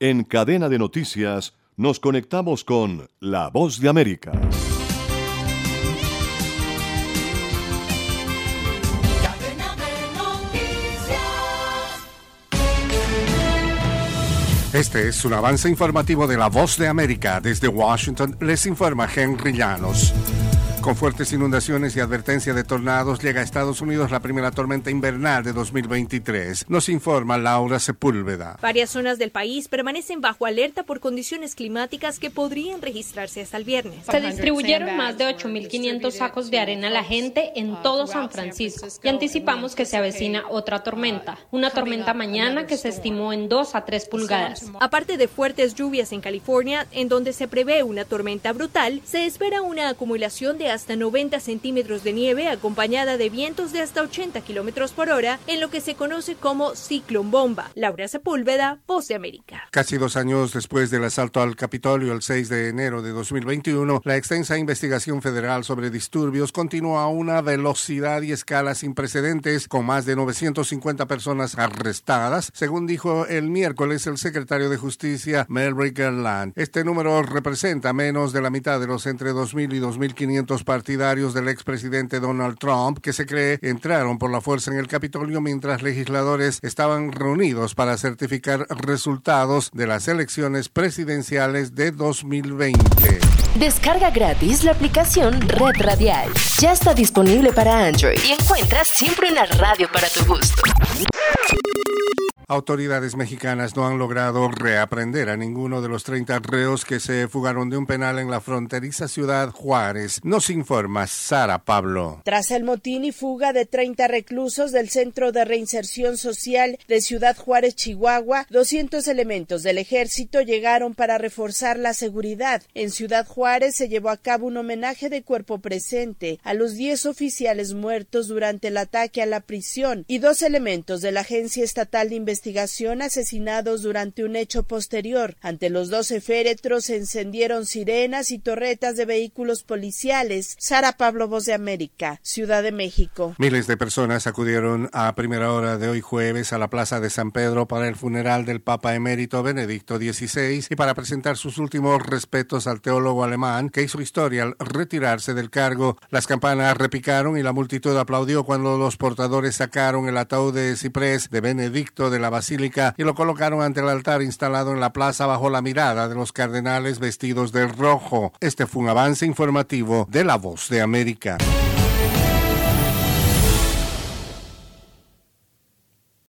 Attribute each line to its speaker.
Speaker 1: En cadena de noticias nos conectamos con La Voz de América.
Speaker 2: Este es un avance informativo de La Voz de América. Desde Washington les informa Henry Llanos. Con fuertes inundaciones y advertencia de tornados, llega a Estados Unidos la primera tormenta invernal de 2023. Nos informa Laura Sepúlveda.
Speaker 3: Varias zonas del país permanecen bajo alerta por condiciones climáticas que podrían registrarse hasta el viernes.
Speaker 4: Se distribuyeron más de 8.500 sacos de arena a la gente en todo San Francisco y anticipamos que se avecina otra tormenta, una tormenta mañana que se estimó en 2 a 3 pulgadas.
Speaker 3: Aparte de fuertes lluvias en California, en donde se prevé una tormenta brutal, se espera una acumulación de hasta 90 centímetros de nieve acompañada de vientos de hasta 80 kilómetros por hora en lo que se conoce como ciclón bomba. Laura Sepúlveda, Voz de América.
Speaker 2: Casi dos años después del asalto al Capitolio el 6 de enero de 2021, la extensa investigación federal sobre disturbios continúa a una velocidad y escala sin precedentes, con más de 950 personas arrestadas, según dijo el miércoles el secretario de Justicia Merrick Garland. Este número representa menos de la mitad de los entre 2.000 y 2.500 partidarios del expresidente Donald Trump que se cree entraron por la fuerza en el Capitolio mientras legisladores estaban reunidos para certificar resultados de las elecciones presidenciales de 2020.
Speaker 5: Descarga gratis la aplicación Red Radial. Ya está disponible para Android y encuentras siempre una radio para tu gusto.
Speaker 2: Autoridades mexicanas no han logrado reaprender a ninguno de los 30 reos que se fugaron de un penal en la fronteriza ciudad Juárez. Nos informa Sara Pablo.
Speaker 6: Tras el motín y fuga de 30 reclusos del Centro de Reinserción Social de Ciudad Juárez, Chihuahua, 200 elementos del ejército llegaron para reforzar la seguridad. En Ciudad Juárez se llevó a cabo un homenaje de cuerpo presente a los 10 oficiales muertos durante el ataque a la prisión y dos elementos de la Agencia Estatal de Investigación investigación asesinados durante un hecho posterior. Ante los doce féretros se encendieron sirenas y torretas de vehículos policiales. Sara Pablo Voz de América, Ciudad de México.
Speaker 2: Miles de personas acudieron a primera hora de hoy jueves a la Plaza de San Pedro para el funeral del Papa emérito Benedicto XVI y para presentar sus últimos respetos al teólogo alemán que hizo historia al retirarse del cargo. Las campanas repicaron y la multitud aplaudió cuando los portadores sacaron el ataúd de ciprés de Benedicto de la basílica y lo colocaron ante el altar instalado en la plaza bajo la mirada de los cardenales vestidos de rojo. Este fue un avance informativo de La Voz de América.